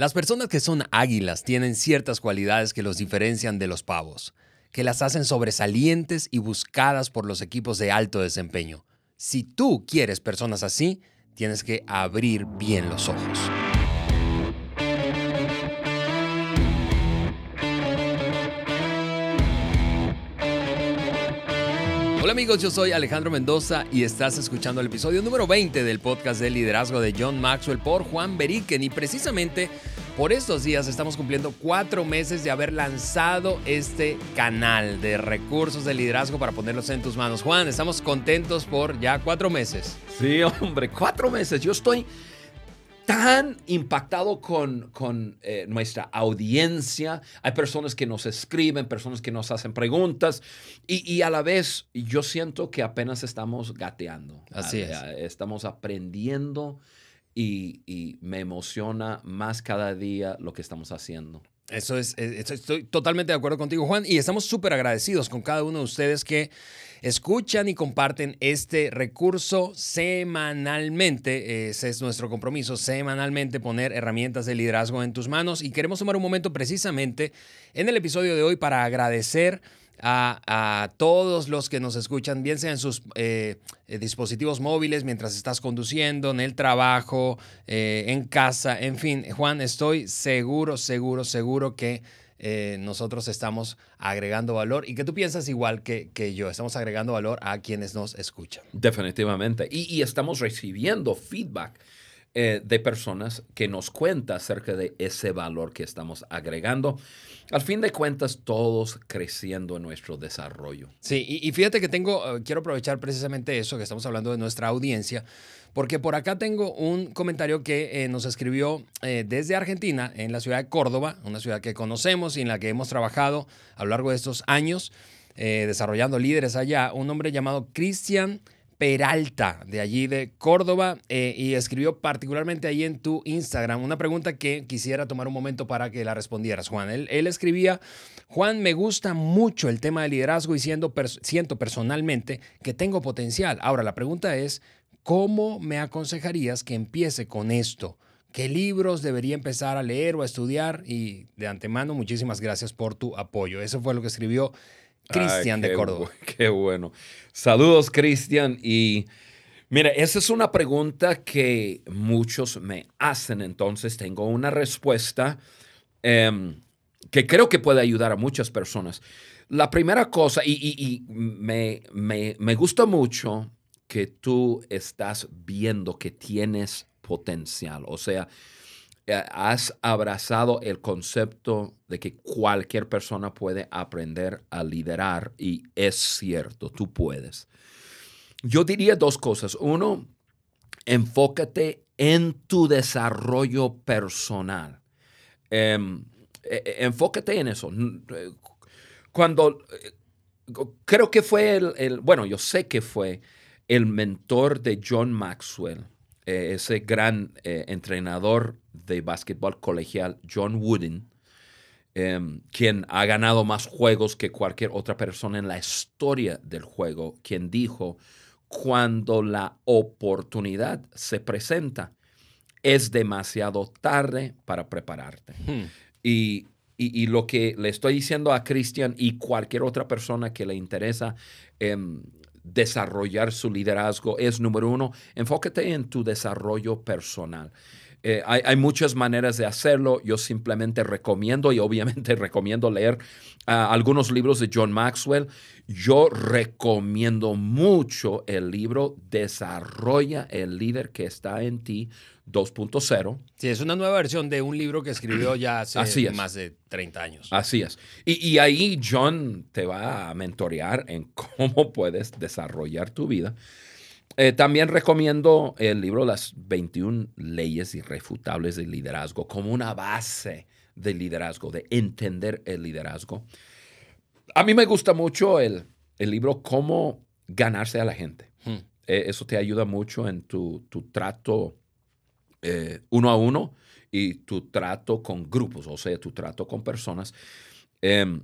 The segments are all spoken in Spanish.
Las personas que son águilas tienen ciertas cualidades que los diferencian de los pavos, que las hacen sobresalientes y buscadas por los equipos de alto desempeño. Si tú quieres personas así, tienes que abrir bien los ojos. Hola amigos, yo soy Alejandro Mendoza y estás escuchando el episodio número 20 del podcast de liderazgo de John Maxwell por Juan Beriken y precisamente por estos días estamos cumpliendo cuatro meses de haber lanzado este canal de recursos de liderazgo para ponerlos en tus manos. Juan, estamos contentos por ya cuatro meses. Sí, hombre, cuatro meses. Yo estoy tan impactado con, con eh, nuestra audiencia. Hay personas que nos escriben, personas que nos hacen preguntas y, y a la vez yo siento que apenas estamos gateando. Así es. Estamos aprendiendo y, y me emociona más cada día lo que estamos haciendo. Eso es, eh, estoy totalmente de acuerdo contigo, Juan, y estamos súper agradecidos con cada uno de ustedes que escuchan y comparten este recurso semanalmente. Ese es nuestro compromiso, semanalmente poner herramientas de liderazgo en tus manos. Y queremos tomar un momento precisamente en el episodio de hoy para agradecer a, todos los que nos escuchan, bien sea en sus eh, eh, dispositivos móviles, mientras estás conduciendo, en el trabajo, eh, en casa, en fin. Juan, estoy seguro, seguro, seguro que nosotros estamos agregando valor y que tú piensas igual que, que, yo, estamos agregando valor a quienes nos escuchan. Definitivamente. Y, y estamos recibiendo feedback eh, de personas que nos cuenta acerca de ese valor que estamos agregando. Al fin de cuentas, todos creciendo en nuestro desarrollo. Sí, y, fíjate que tengo, eh, quiero aprovechar precisamente eso, que estamos hablando de nuestra audiencia, porque por acá tengo un comentario que eh, nos escribió desde Argentina, en la ciudad de Córdoba, una ciudad que conocemos y en la que hemos trabajado a lo largo de estos años, desarrollando líderes allá, un hombre llamado Cristian. Peralta, de allí de Córdoba, eh, y escribió particularmente ahí en tu Instagram una pregunta que quisiera tomar un momento para que la respondieras, Juan. Él, escribía, Juan, me gusta mucho el tema de liderazgo y siendo siento personalmente que tengo potencial. Ahora, la pregunta es, ¿cómo me aconsejarías que empiece con esto? ¿Qué libros debería empezar a leer o a estudiar? Y de antemano, muchísimas gracias por tu apoyo. Eso fue lo que escribió Cristian de Córdoba. qué bueno. Saludos, Cristian. Y mira, esa es una pregunta que muchos me hacen. Entonces, tengo una respuesta em, que creo que puede ayudar a muchas personas. La primera cosa, y, me, me, me gusta mucho que tú estás viendo que tienes potencial. O sea, has abrazado el concepto de que cualquier persona puede aprender a liderar y es cierto, tú puedes. Yo diría dos cosas. Uno, enfócate en tu desarrollo personal. Em, e, e, enfócate en eso. Cuando creo que fue el, bueno, yo sé que fue el mentor de John Maxwell, eh, ese gran eh, entrenador de básquetbol colegial, John Wooden, em, quien ha ganado más juegos que cualquier otra persona en la historia del juego, quien dijo, cuando la oportunidad se presenta, es demasiado tarde para prepararte. Hmm. Y, lo que le estoy diciendo a Cristian y cualquier otra persona que le interesa em, desarrollar su liderazgo es, número uno, enfócate en tu desarrollo personal. Eh, hay, muchas maneras de hacerlo. Yo simplemente recomiendo y obviamente recomiendo leer ah, algunos libros de John Maxwell. Yo recomiendo mucho el libro Desarrolla el líder que está en ti 2.0. Sí, es una nueva versión de un libro que escribió ya hace más de 30 años. Así es. Y, y, ahí John te va a mentorear en cómo puedes desarrollar tu vida. Eh, también recomiendo el libro Las 21 leyes irrefutables del liderazgo como una base del liderazgo, de entender el liderazgo. A mí me gusta mucho el, libro Cómo ganarse a la gente. Hmm. Eh, eso te ayuda mucho en tu, trato eh, uno a uno y tu trato con grupos, o sea, tu trato con personas. Em,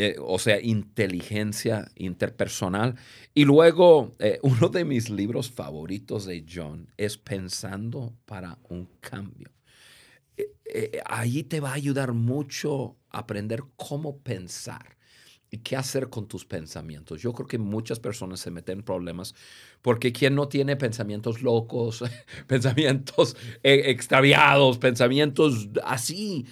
eh, o sea, inteligencia interpersonal. Y luego, eh, uno de mis libros favoritos de John es Pensando para un cambio. Eh, eh, ahí te va a ayudar mucho a aprender cómo pensar y qué hacer con tus pensamientos. Yo creo que muchas personas se meten en problemas porque quien no tiene pensamientos locos, pensamientos extraviados, pensamientos así,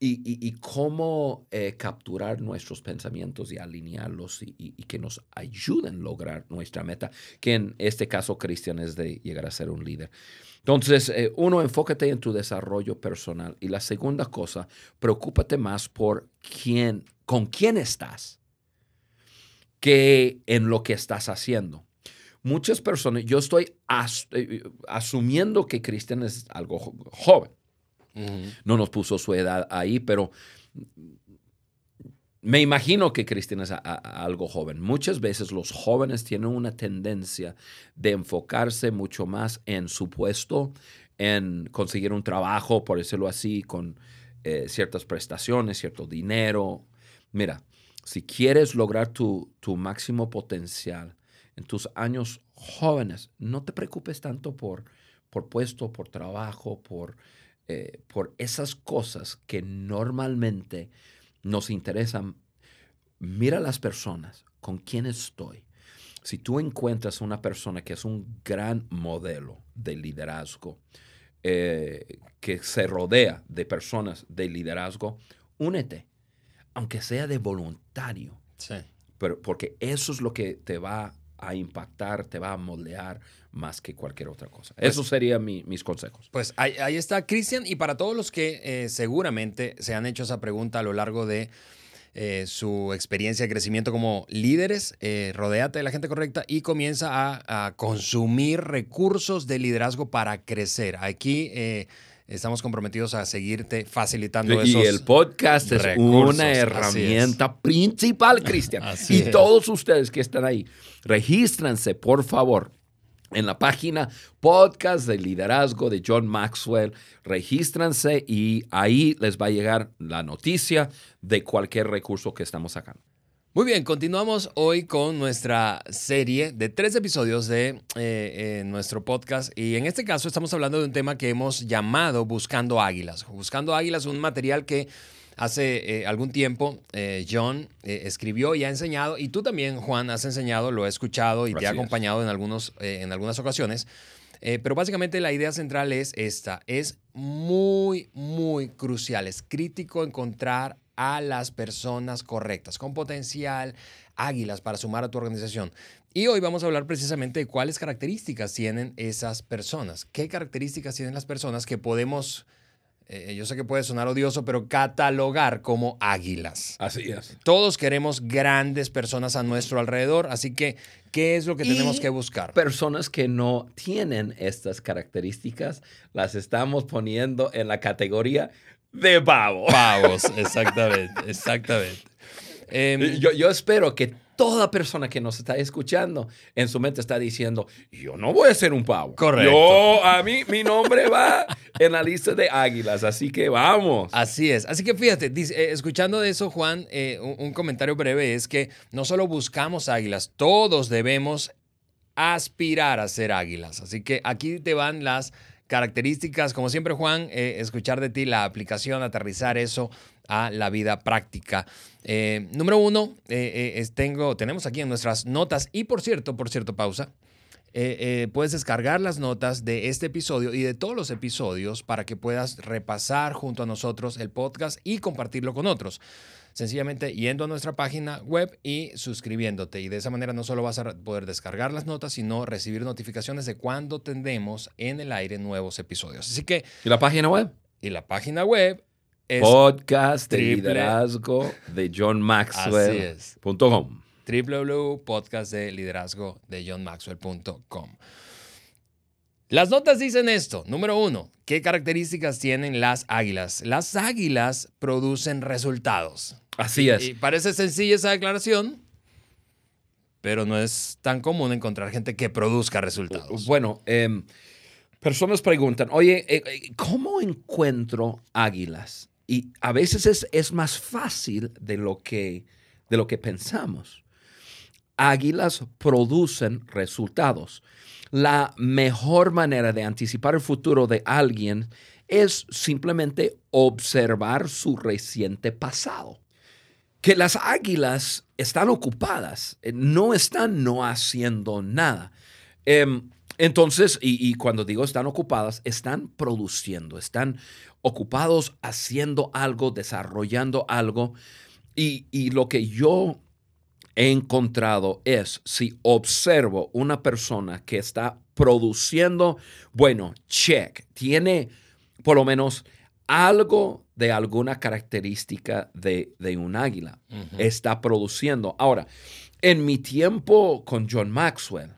y, cómo eh, capturar nuestros pensamientos y alinearlos y, que nos ayuden a lograr nuestra meta, que en este caso, Cristian, es de llegar a ser un líder. Entonces, eh, uno, enfócate en tu desarrollo personal. Y la segunda cosa, preocúpate más por quién, con quién estás que en lo que estás haciendo. Muchas personas, yo estoy eh, asumiendo que Cristian es algo joven. No nos puso su edad ahí, pero me imagino que Cristian es algo joven. Muchas veces los jóvenes tienen una tendencia de enfocarse mucho más en su puesto, en conseguir un trabajo, por decirlo así, con eh, ciertas prestaciones, cierto dinero. Mira, si quieres lograr tu, tu máximo potencial en tus años jóvenes, no te preocupes tanto por, por puesto, por trabajo, por eh, por esas cosas que normalmente nos interesan, mira las personas con quién estoy. Si tú encuentras una persona que es un gran modelo de liderazgo, eh, que se rodea de personas de liderazgo, únete, aunque sea de voluntario. Sí. Pero, porque eso es lo que te va a impactar, te va a moldear más que cualquier otra cosa. Pues Esos serían mis consejos. Pues ahí, está, Cristian. Y para todos los que eh, seguramente se han hecho esa pregunta a lo largo de eh, su experiencia de crecimiento como líderes, eh, rodéate de la gente correcta y comienza a, consumir recursos de liderazgo para crecer. Aquí estamos comprometidos a seguirte facilitando y esos Y el podcast es una herramienta principal, Cristian. y todos ustedes que están ahí, regístrense, por favor, en la página podcast de liderazgo de John Maxwell. Regístrense y ahí les va a llegar la noticia de cualquier recurso que estamos sacando. Muy bien, continuamos hoy con nuestra serie de tres episodios de eh, eh, nuestro podcast y en este caso estamos hablando de un tema que hemos llamado Buscando Águilas. Buscando Águilas, un material que Hace eh, algún tiempo, John escribió y ha enseñado, y tú también, Juan, has enseñado, lo he escuchado y te ha acompañado en, algunos, en algunas ocasiones. pero básicamente la idea central es esta. Es muy, muy crucial, es crítico encontrar a las personas correctas, con potencial, águilas para sumar a tu organización. Y hoy vamos a hablar precisamente de cuáles características tienen esas personas. ¿Qué características tienen las personas que podemos eh, yo sé que puede sonar odioso, pero catalogar como águilas. Así es. Todos queremos grandes personas a nuestro alrededor, así que, ¿qué es lo que tenemos que buscar? Personas que no tienen estas características, las estamos poniendo en la categoría de pavos. Pavos, exactamente, exactamente. Em, yo, yo espero que toda persona que nos está escuchando en su mente está diciendo, yo no voy a ser un pavo. Correcto. Yo, a mí, mi nombre va en la lista de águilas, así que vamos. Así es. Así que fíjate, eh, escuchando de eso, Juan, eh, un, comentario breve es que no solo buscamos águilas, todos debemos aspirar a ser águilas. Así que aquí te van las características, como siempre Juan, eh, escuchar de ti la aplicación, aterrizar eso a la vida práctica. Eh, número uno, eh, tengo, tenemos aquí en nuestras notas y por cierto, por cierto, pausa. puedes descargar las notas de este episodio y de todos los episodios para que puedas repasar junto a nosotros el podcast y compartirlo con otros sencillamente yendo a nuestra página web y suscribiéndote. Y de esa manera no solo vas a poder descargar las notas, sino recibir notificaciones de cuando tendremos en el aire nuevos episodios. Así que... ¿Y la página web? Y la página web es... Podcast de liderazgo de John Maxwell.com. www.podcastdeliderazgo de John Maxwell.com. Las notas dicen esto. Número uno, ¿qué características tienen las águilas? Las águilas producen resultados. Así es. Y parece sencilla esa declaración, pero no es tan común encontrar gente que produzca resultados. Bueno, em, personas preguntan, oye, eh, eh, ¿cómo encuentro águilas? Y a veces es, es más fácil de lo, que, de lo que pensamos. Águilas producen resultados la mejor manera de anticipar el futuro de alguien es simplemente observar su reciente pasado. Que las águilas están ocupadas, eh, no están no haciendo nada. Em, entonces, y, cuando digo están ocupadas, están produciendo, están ocupados haciendo algo, desarrollando algo. Y, y lo que yo he encontrado es, si observo una persona que está produciendo, bueno, check, tiene por lo menos algo de alguna característica de, un águila. Está produciendo. Ahora, en mi tiempo con John Maxwell,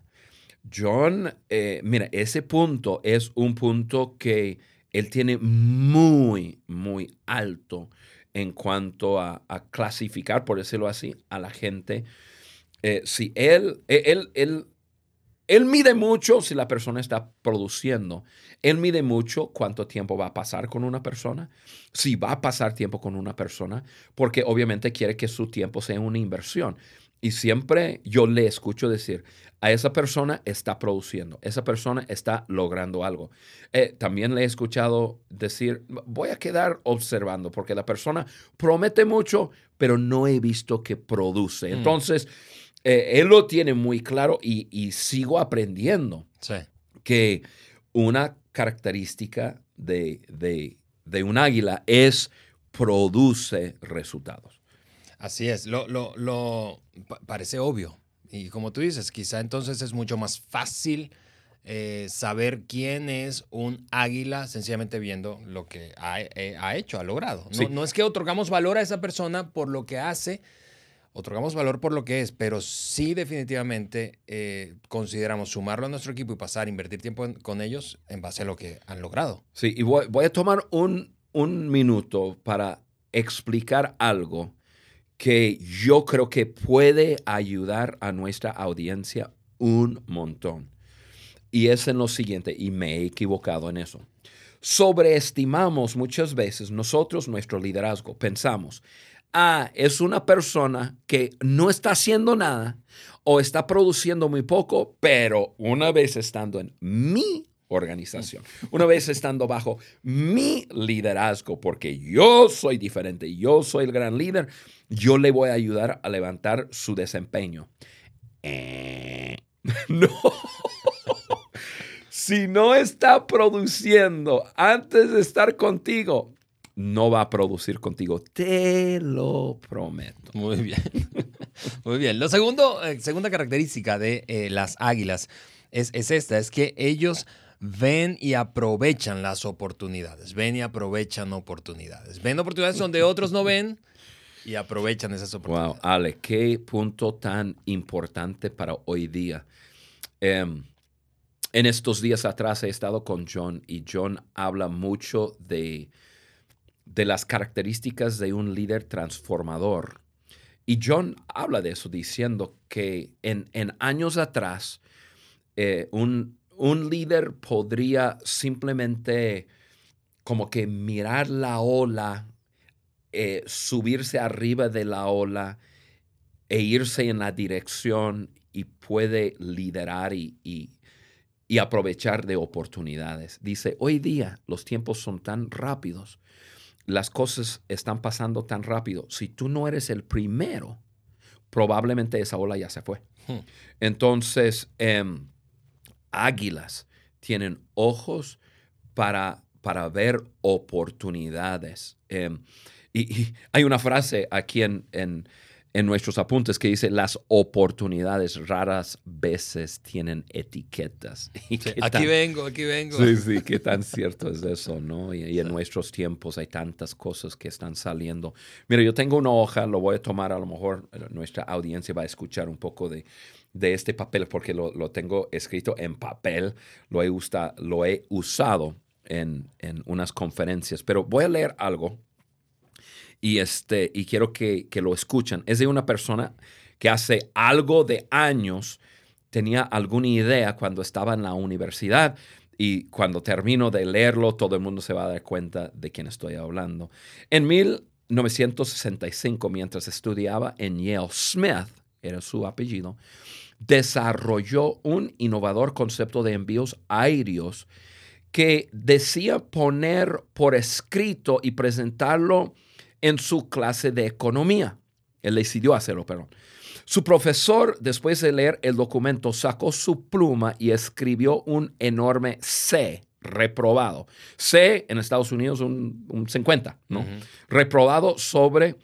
John, eh, mira, ese punto es un punto que él tiene muy, muy alto en cuanto a, clasificar, por decirlo así, a la gente. Eh, si él, él, él, él mide mucho si la persona está produciendo. Él mide mucho cuánto tiempo va a pasar con una persona, si va a pasar tiempo con una persona, porque obviamente quiere que su tiempo sea una inversión. Y siempre yo le escucho decir, a esa persona está produciendo, esa persona está logrando algo. Eh, también le he escuchado decir, voy a quedar observando, porque la persona promete mucho, pero no he visto que produce. Mm. Entonces, eh, él lo tiene muy claro y, sigo aprendiendo que una característica de, de, un águila es produce resultados. Así es, lo, lo, parece obvio. Y como tú dices, quizá entonces es mucho más fácil eh, saber quién es un águila sencillamente viendo lo que ha, eh, hecho, ha logrado. No, no, es que otorgamos valor a esa persona por lo que hace, otorgamos valor por lo que es, pero sí definitivamente eh, consideramos sumarlo a nuestro equipo y pasar, a invertir tiempo con ellos en base a lo que han logrado. Sí, y voy, a tomar un, un minuto para explicar algo que yo creo que puede ayudar a nuestra audiencia un montón. Y es en lo siguiente, y me he equivocado en eso. Sobreestimamos muchas veces nosotros nuestro liderazgo. Pensamos, Ah, es una persona que no está haciendo nada o está produciendo muy poco, pero una vez estando en mi organización, una vez estando bajo mi liderazgo, porque yo soy diferente, yo soy el gran líder, yo le voy a ayudar a levantar su desempeño. Eh, no. si no está produciendo antes de estar contigo, no va a producir contigo. Te lo prometo. Muy bien. Muy bien. Lo segundo, eh, segunda característica de eh, las águilas es, es, esta, es que ellos ven y aprovechan las oportunidades. Ven y aprovechan oportunidades. Ven oportunidades donde otros no ven y aprovechan esas oportunidades. Wow, Ale, qué punto tan importante para hoy día. Em, en estos días atrás he estado con John y John habla mucho de de las características de un líder transformador. Y John habla de eso diciendo que en, años atrás eh, un, un líder podría simplemente como que mirar la ola, eh, subirse arriba de la ola e irse en la dirección y puede liderar y, y aprovechar de oportunidades. Dice, hoy día los tiempos son tan rápidos las cosas están pasando tan rápido. Si tú no eres el primero, probablemente esa ola ya se fue. Hmm. Entonces, em, águilas tienen ojos para, para ver oportunidades. Em, y, hay una frase aquí en, en nuestros apuntes que dice las oportunidades raras veces tienen etiquetas. aquí vengo, aquí vengo. Sí, sí, qué tan cierto es eso, ¿no? Y, en nuestros tiempos hay tantas cosas que están saliendo. Mira, yo tengo una hoja, lo voy a tomar, a lo mejor eh, nuestra audiencia va a escuchar un poco de, de este papel porque lo, lo, tengo escrito en papel, lo he, lo he usado en, en unas conferencias, pero voy a leer algo y, este, y quiero que, lo escuchen. Es de una persona que hace algo de años tenía alguna idea cuando estaba en la universidad y cuando termino de leerlo todo el mundo se va a dar cuenta de quién estoy hablando. En 1965, mientras estudiaba en Yale, Smith, era su apellido, desarrolló un innovador concepto de envíos aéreos que decía poner por escrito y presentarlo en su clase de economía. Él decidió hacerlo, perdón. Su profesor, después de leer el documento, sacó su pluma y escribió un enorme C, reprobado. C en Estados Unidos un, un 50, ¿no? Reprobado sobre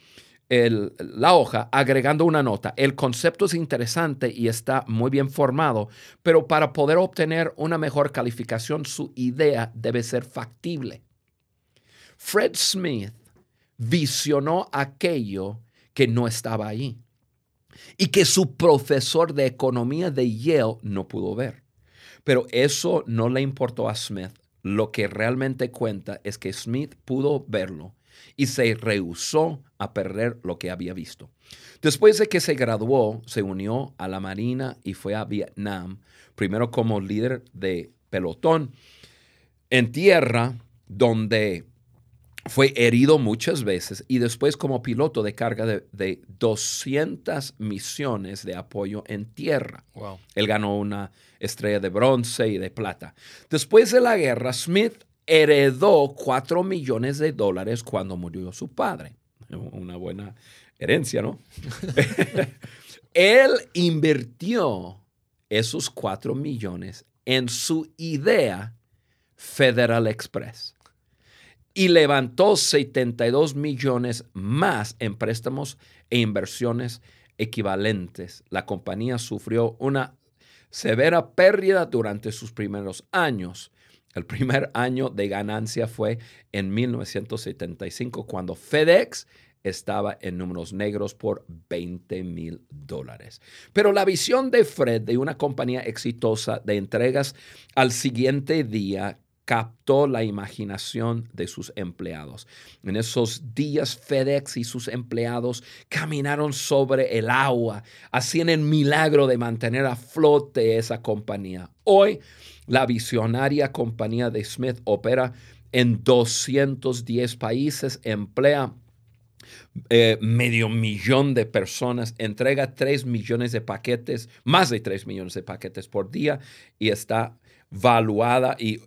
la hoja agregando una nota. El concepto es interesante y está muy bien formado, pero para poder obtener una mejor calificación, su idea debe ser factible. Fred Smith visionó aquello que no estaba ahí y que su profesor de economía de Yale no pudo ver. Pero eso no le importó a Smith. Lo que realmente cuenta es que Smith pudo verlo y se rehusó a perder lo que había visto. Después de que se graduó, se unió a la Marina y fue a Vietnam, primero como líder de pelotón en tierra, donde fue herido muchas veces y después como piloto de carga de, 200 misiones de apoyo en tierra. Él ganó una estrella de bronce y de plata. Después de la guerra, Smith heredó 4 millones de dólares cuando murió su padre. Una buena herencia, ¿no? Él invirtió esos 4 millones en su idea Federal Express y levantó 72 millones más en préstamos e inversiones equivalentes. La compañía sufrió una severa pérdida durante sus primeros años el primer año de ganancia fue en 1975, cuando FedEx estaba en números negros por 20 mil dólares. Pero la visión de Fred de una compañía exitosa de entregas al siguiente día captó la imaginación de sus empleados. En esos días FedEx y sus empleados caminaron sobre el agua, hacían el milagro de mantener a flote esa compañía. Hoy la visionaria compañía de Smith opera en 210 países, emplea eh, medio millón de personas, entrega 3 millones de paquetes, más de 3 millones de paquetes por día y está valuada y,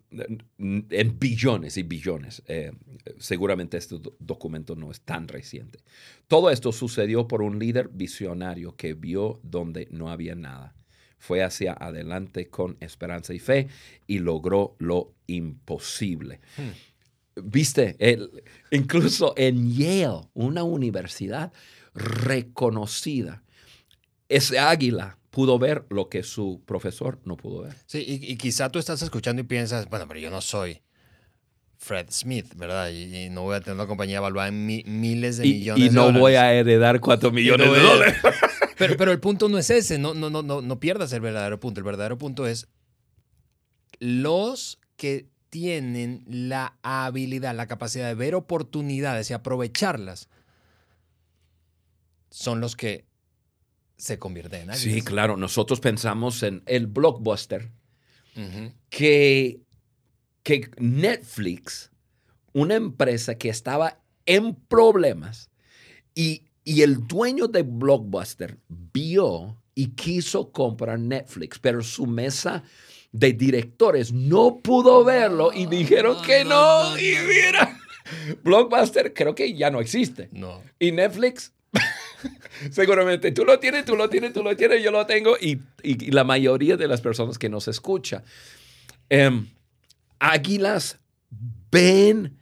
en billones y billones. Eh, seguramente este documento no es tan reciente. Todo esto sucedió por un líder visionario que vio donde no había nada fue hacia adelante con esperanza y fe y logró lo imposible. Hmm. Viste, incluso en Yale, una universidad reconocida, ese águila pudo ver lo que su profesor no pudo ver. Sí, y, quizá tú estás escuchando y piensas, bueno, pero yo no soy Fred Smith, ¿verdad? Y, no voy a tener una compañía evaluada en miles de millones de dólares. Y no voy a heredar cuatro millones de dólares. Pero, pero el punto no es ese, no, no, no, no, no pierdas el verdadero punto. El verdadero punto es los que tienen la habilidad, la capacidad de ver oportunidades y aprovecharlas, son los que se convierten en Sí, claro. Nosotros pensamos en el blockbuster, que, que Netflix, una empresa que estaba en problemas y y el dueño de Blockbuster vio y quiso comprar Netflix, pero su mesa de directores no pudo verlo y dijeron que no. y mira, Blockbuster creo que ya no existe. No. Y Netflix, seguramente tú lo tienes, tú lo tienes, tú lo tienes, yo lo tengo y, la mayoría de las personas que nos escucha. Em, águilas ven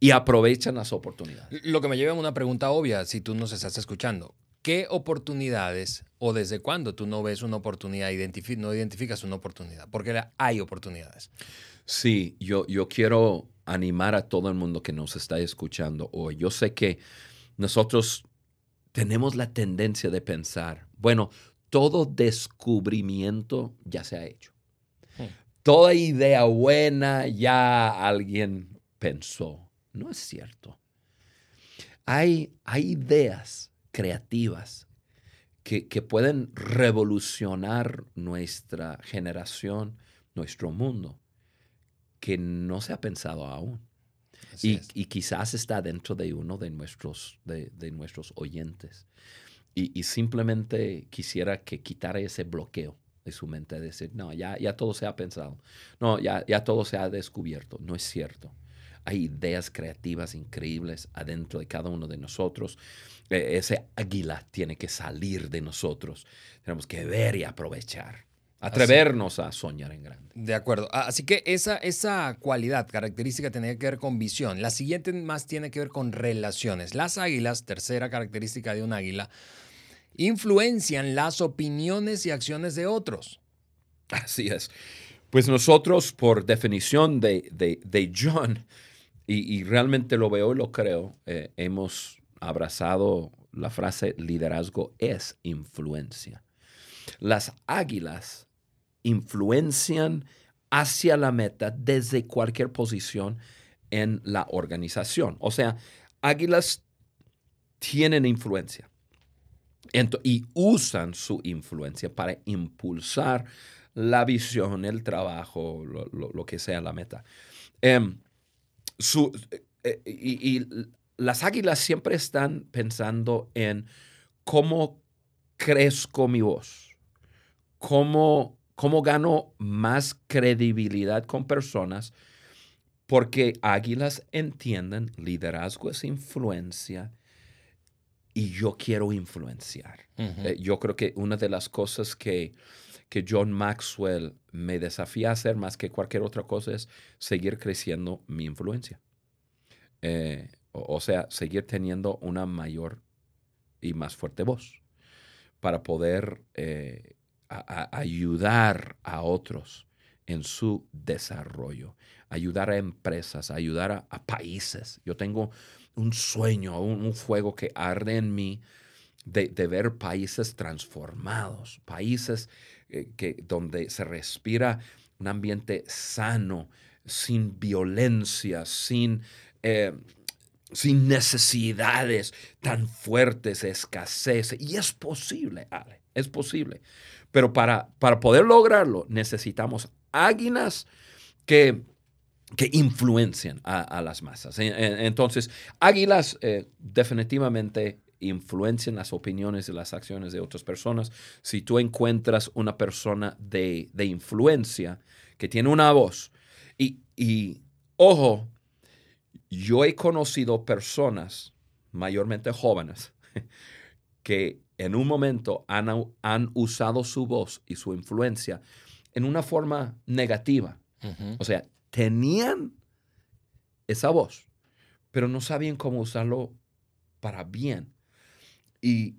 y aprovechan las oportunidades. Lo que me lleva a una pregunta obvia, si tú nos estás escuchando. ¿Qué oportunidades o desde cuándo tú no ves una oportunidad, no identificas una oportunidad? Porque hay oportunidades. Sí, yo, yo quiero animar a todo el mundo que nos está escuchando hoy. Yo sé que nosotros tenemos la tendencia de pensar, bueno, todo descubrimiento ya se ha hecho. Toda idea buena ya alguien pensó. No es cierto. Hay, hay ideas creativas que, pueden revolucionar nuestra generación, nuestro mundo, que no se ha pensado aún. Y, quizás está dentro de uno de nuestros, de, nuestros oyentes. Y, simplemente quisiera que quitara ese bloqueo de su mente decir, no, ya, ya todo se ha pensado, no, ya, ya todo se ha descubierto. No es cierto. Hay ideas creativas increíbles adentro de cada uno de nosotros. E, ese águila tiene que salir de nosotros. Tenemos que ver y aprovechar. Atrevernos a soñar en grande. De acuerdo. Ah, así que esa, esa cualidad, característica, tiene que ver con visión. La siguiente más tiene que ver con relaciones. Las águilas, tercera característica de un águila, influencian las opiniones y acciones de otros. Así es. Pues nosotros, por definición de, John, y, realmente lo veo y lo creo, eh, hemos abrazado la frase liderazgo es influencia. Las águilas influencian hacia la meta desde cualquier posición en la organización. O sea, águilas tienen influencia y usan su influencia para impulsar la visión, el trabajo, lo, que sea la meta. Em, eh, y, las águilas siempre están pensando en cómo crezco mi voz, cómo, cómo gano más credibilidad con personas, porque águilas entienden liderazgo es influencia y yo quiero influenciar. Eh, yo creo que una de las cosas que, que John Maxwell me desafía a hacer más que cualquier otra cosa es seguir creciendo mi influencia. Eh, o, sea, seguir teniendo una mayor y más fuerte voz para poder eh, ayudar a otros en su desarrollo, ayudar a empresas, ayudar a, a países. Yo tengo un sueño, un, fuego que arde en mí de, ver países transformados, países eh, que, donde se respira un ambiente sano, sin violencia, sin, eh, sin necesidades tan fuertes, escasez. Y es posible, Ale, es posible. Pero para, para poder lograrlo necesitamos águilas que que influencian a, las masas. Entonces, águilas eh, definitivamente influencian las opiniones y las acciones de otras personas. Si tú encuentras una persona de, influencia que tiene una voz, y, ojo, yo he conocido personas, mayormente jóvenes, que en un momento han, han usado su voz y su influencia en una forma negativa. O sea, tenían esa voz, pero no sabían cómo usarlo para bien. Y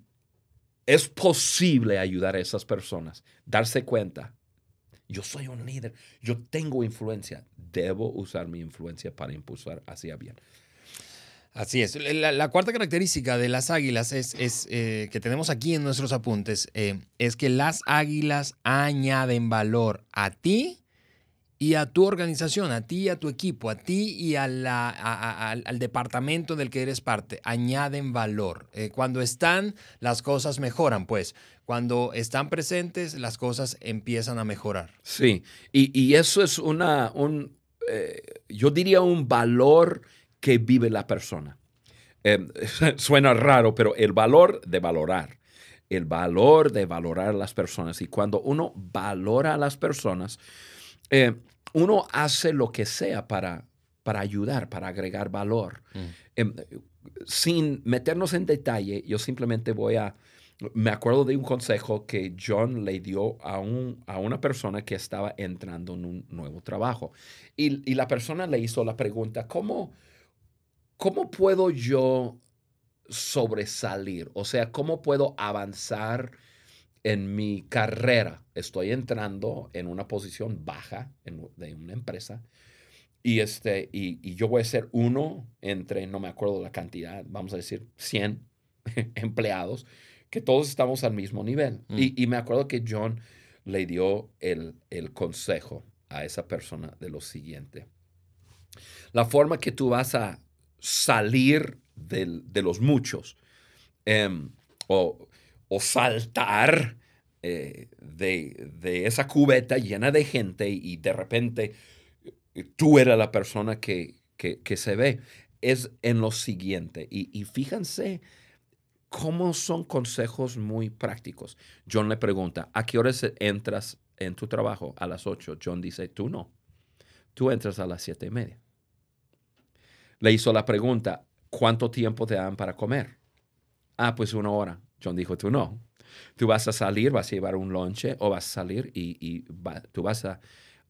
es posible ayudar a esas personas, darse cuenta, yo soy un líder, yo tengo influencia, debo usar mi influencia para impulsar hacia bien. Así es. La, cuarta característica de las águilas es, eh, que tenemos aquí en nuestros apuntes, eh, es que las águilas añaden valor a ti y a tu organización, a ti y a tu equipo, a ti y al, departamento del que eres parte, añaden valor. Eh, cuando están, las cosas mejoran, pues. Cuando están presentes, las cosas empiezan a mejorar. Sí, y, eso es una, un, yo diría un valor que vive la persona. Eh, suena raro, pero el valor de valorar el valor de valorar a las personas. Y cuando uno valora a las personas, uno hace lo que sea para, para ayudar, para agregar valor. Mm. Em, sin meternos en detalle, yo simplemente voy a... Me acuerdo de un consejo que John le dio a, un, a una persona que estaba entrando en un nuevo trabajo. Y, y la persona le hizo la pregunta, ¿cómo, ¿cómo puedo yo sobresalir? O sea, ¿cómo puedo avanzar? en mi carrera estoy entrando en una posición baja de una empresa y, este, y, yo voy a ser uno entre, no me acuerdo la cantidad, vamos a decir 100 empleados, que todos estamos al mismo nivel. Mm. Y, me acuerdo que John le dio el, consejo a esa persona de lo siguiente. La forma que tú vas a salir de los muchos em, o o saltar eh, de, esa cubeta llena de gente y de repente eh, tú eres la persona que, se ve. Es en lo siguiente. Y, fíjense ¿cómo son consejos muy prácticos? John le pregunta, ¿a qué horas entras en tu trabajo? A las 8. John dice, tú no. Tú entras a las siete y media. Le hizo la pregunta, ¿cuánto tiempo te dan para comer? Ah, pues una hora. John dijo, tú no. Tú vas a salir, vas a llevar un lonche o vas a salir y, tú vas a,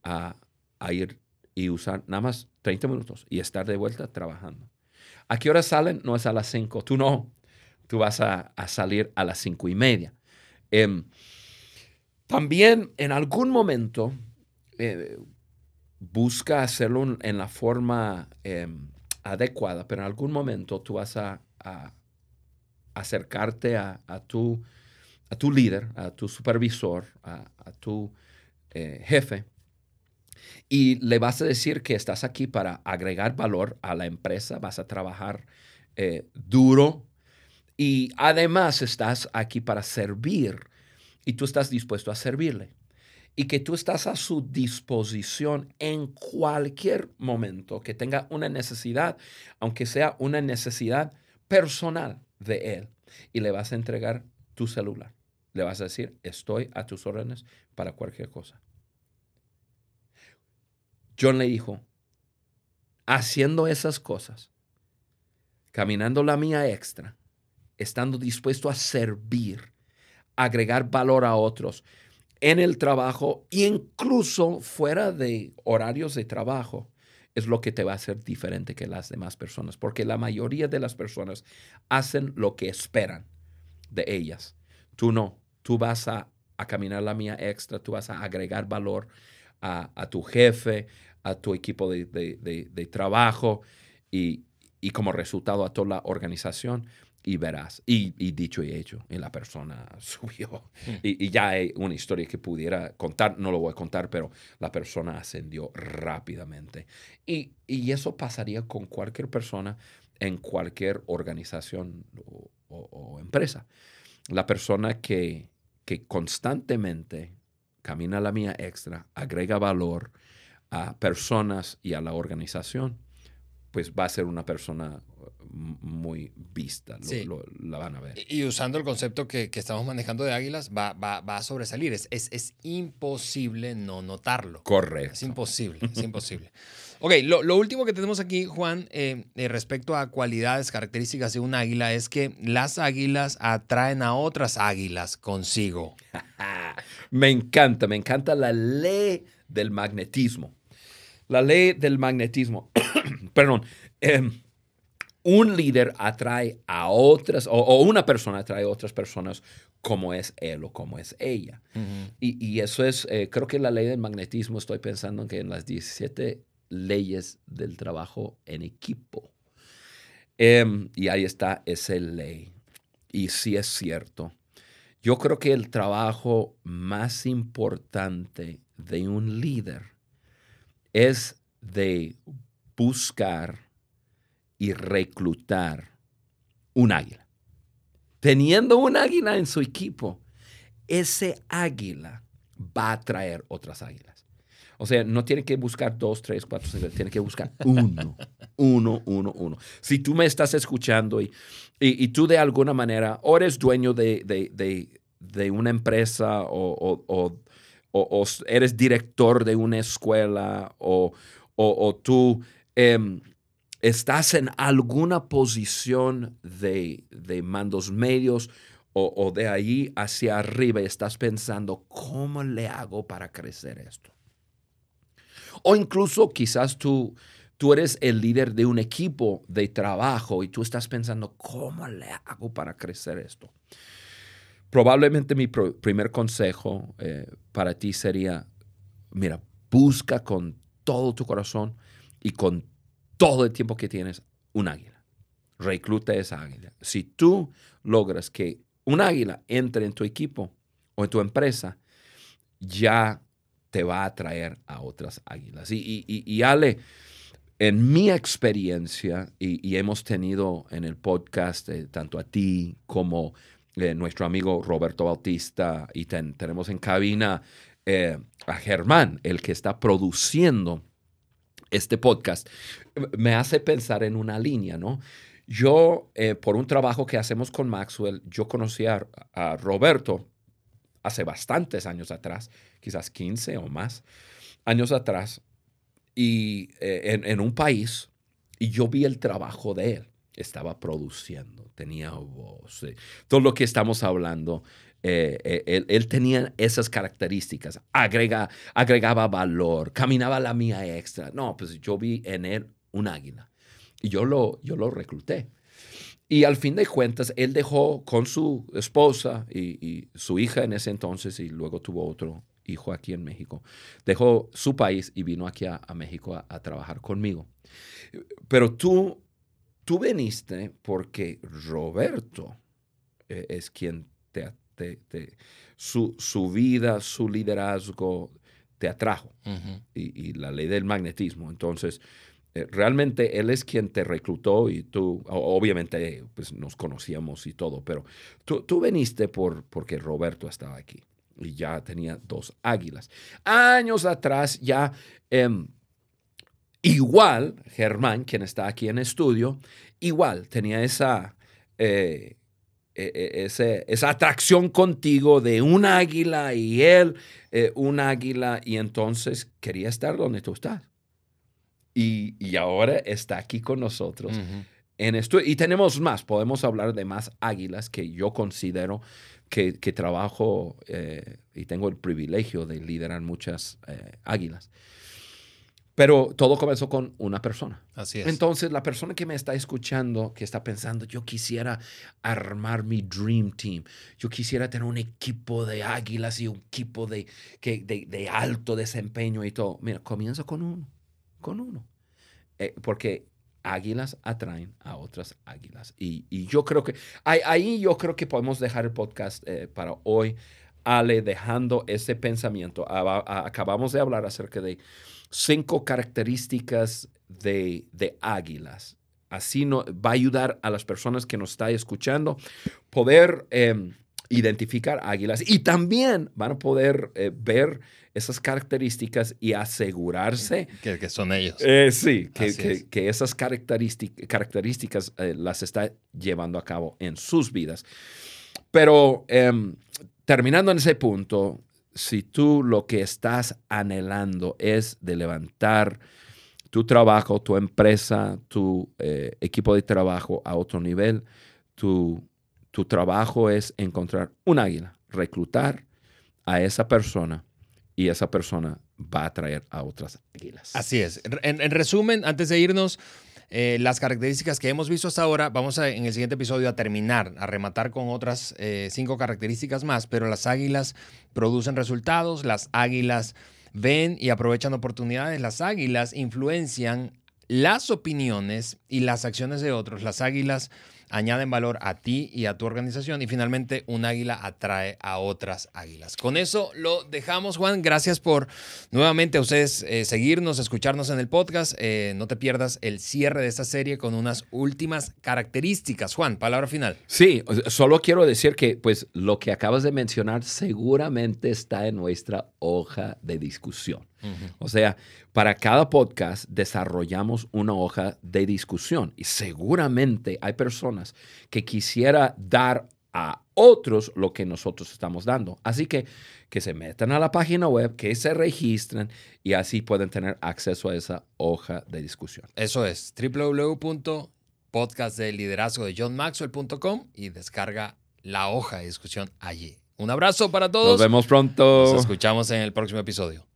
a, ir y usar nada más 30 minutos y estar de vuelta trabajando. ¿A qué hora salen? No es a las 5. Tú no. Tú vas a, salir a las 5 y media. Em, también en algún momento eh, busca hacerlo en la forma em, adecuada, pero en algún momento tú vas a, acercarte a, tu, líder, a tu supervisor, a, tu eh, jefe, y le vas a decir que estás aquí para agregar valor a la empresa, vas a trabajar eh, duro y además estás aquí para servir y tú estás dispuesto a servirle y que tú estás a su disposición en cualquier momento que tenga una necesidad, aunque sea una necesidad personal de él, y le vas a entregar tu celular. Le vas a decir, estoy a tus órdenes para cualquier cosa. John le dijo, haciendo esas cosas, caminando la mía extra, estando dispuesto a servir, agregar valor a otros, en el trabajo, incluso fuera de horarios de trabajo, es lo que te va a hacer diferente que las demás personas, porque la mayoría de las personas hacen lo que esperan de ellas. Tú no, tú vas a, caminar la mía extra, tú vas a agregar valor a, tu jefe, a tu equipo de, trabajo y, y como resultado a toda la organización y verás. Y, dicho y hecho, y la persona subió. Hmm. Y, ya hay una historia que pudiera contar, no lo voy a contar, pero la persona ascendió rápidamente. Y, eso pasaría con cualquier persona en cualquier organización o, empresa. La persona que, que constantemente camina la mía extra, agrega valor a personas y a la organización, pues va a ser una persona muy vista, la van a ver. Y usando el concepto que, estamos manejando de águilas, va, va, a sobresalir. Es, es, imposible no notarlo. Correcto. Es imposible, es imposible. Ok, lo, último que tenemos aquí, Juan, eh, eh, respecto a cualidades, características de un águila, es que las águilas atraen a otras águilas consigo. me encanta, me encanta la ley del magnetismo. La ley del magnetismo. Perdón. Em, un líder atrae a otras, o, una persona atrae a otras personas como es él o como es ella. y, eso es, eh, creo que la ley del magnetismo, estoy pensando que en las 17 leyes del trabajo en equipo. Em, y ahí está esa ley. Y sí es cierto. Yo creo que el trabajo más importante de un líder es de buscar y reclutar un águila. Teniendo un águila en su equipo, ese águila va a traer otras águilas. O sea, no tiene que buscar dos, tres, cuatro, cinco, tiene que buscar uno, uno, uno, uno. Si tú me estás escuchando y, y, tú de alguna manera o eres dueño de, de, de, una empresa o, o, o, eres director de una escuela o, tú... Em, estás en alguna posición de, mandos medios o, de ahí hacia arriba y estás pensando, ¿cómo le hago para crecer esto? O incluso quizás tú, tú eres el líder de un equipo de trabajo y tú estás pensando, ¿cómo le hago para crecer esto? Probablemente mi primer consejo eh, para ti sería, mira, busca con todo tu corazón y con todo el tiempo que tienes un águila. Recluta esa águila. Si tú logras que un águila entre en tu equipo o en tu empresa, ya te va a atraer a otras águilas. Y, Ale, en mi experiencia, y, hemos tenido en el podcast eh, tanto a ti como eh, nuestro amigo Roberto Bautista, y tenemos en cabina eh, a Germán, el que está produciendo este podcast, me hace pensar en una línea, ¿no? yo, eh, por un trabajo que hacemos con Maxwell, yo conocí a, Roberto hace bastantes años atrás, quizás 15 o más años atrás, y eh, en, en un país, y yo vi el trabajo de él. Estaba produciendo, tenía voz, eh, todo lo que estamos hablando. Eh, eh, él, él tenía esas características, agrega, agregaba valor, caminaba la mía extra. No, pues yo vi en él un águila y yo lo, yo lo recluté. Y al fin de cuentas, él dejó con su esposa y, y su hija en ese entonces y luego tuvo otro hijo aquí en México. Dejó su país y vino aquí a, a México a, a trabajar conmigo. Pero tú, tú viniste porque Roberto eh, es quien te, te- te- su, su vida, su liderazgo te atrajo y, y la ley del magnetismo. Entonces, eh, realmente él es quien te reclutó y tú, obviamente, pues nos conocíamos y todo, pero tú, tú viniste por, porque Roberto estaba aquí y ya tenía dos águilas. Años atrás ya, em, igual, Germán, quien está aquí en estudio, igual tenía esa... eh, eh, eh, ese- esa atracción contigo de un águila y él eh, un águila y entonces quería estar donde tú estás. Y, y ahora está aquí con nosotros en esto. Y tenemos más, podemos hablar de más águilas que yo considero que, que trabajo eh, y tengo el privilegio de liderar muchas eh, águilas. Pero todo comenzó con una persona. Así es. Entonces, la persona que me está escuchando, que está pensando, yo quisiera armar mi Dream Team, yo quisiera tener un equipo de águilas y un equipo de, que, de, de alto desempeño y todo. Mira, comienza con uno, con uno. Eh, porque águilas atraen a otras águilas. Y, y yo creo que, ahí, ahí yo creo que podemos dejar el podcast eh, para hoy, Ale, dejando ese pensamiento. Acabamos de hablar acerca de cinco características de, de águilas. Así no, va a ayudar a las personas que nos están escuchando poder eh, identificar águilas y también van a poder eh, ver esas características y asegurarse Que, que son ellos. eh, sí, que, que- es. que esas característic- características eh, las está llevando a cabo en sus vidas. Pero em, terminando en ese punto, si tú lo que estás anhelando es de levantar tu trabajo, tu empresa, tu eh, equipo de trabajo a otro nivel, tu, tu trabajo es encontrar un águila, reclutar a esa persona y esa persona va a traer a otras águilas. Así es. En resumen, antes de irnos, eh, las características que hemos visto hasta ahora, vamos a, en el siguiente episodio a terminar, a rematar con otras eh, cinco características más, pero las águilas producen resultados, las águilas ven y aprovechan oportunidades, las águilas influencian las opiniones y las acciones de otros, las águilas añaden valor a ti y a tu organización y finalmente un águila atrae a otras águilas. Con eso lo dejamos, Juan. Gracias por nuevamente a ustedes eh, seguirnos, escucharnos en el podcast. Eh, no te pierdas el cierre de esta serie con unas últimas características. Juan, palabra final. Sí, solo quiero decir que pues lo que acabas de mencionar seguramente está en nuestra hoja de discusión. O sea, para cada podcast desarrollamos una hoja de discusión y seguramente hay personas que quisiera dar a otros lo que nosotros estamos dando. Así que que se metan a la página web, que se registren y así pueden tener acceso a esa hoja de discusión. Eso es www.podcastdeliderazgo de johnmaxwell.com y descarga la hoja de discusión allí. Un abrazo para todos. Nos vemos pronto. Nos escuchamos en el próximo episodio.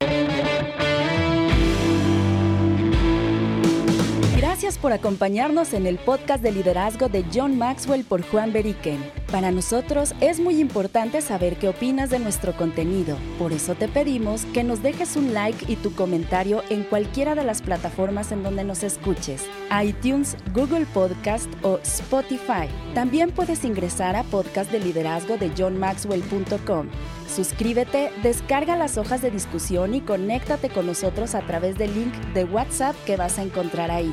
Gracias por acompañarnos en el podcast de liderazgo de John Maxwell por Juan Beriken. Para nosotros es muy importante saber qué opinas de nuestro contenido. Por eso te pedimos que nos dejes un like y tu comentario en cualquiera de las plataformas en donde nos escuches, iTunes, Google Podcast o Spotify. También puedes ingresar a podcast de liderazgo de johnmaxwell.com. Suscríbete, descarga las hojas de discusión y conéctate con nosotros a través del link de WhatsApp que vas a encontrar ahí.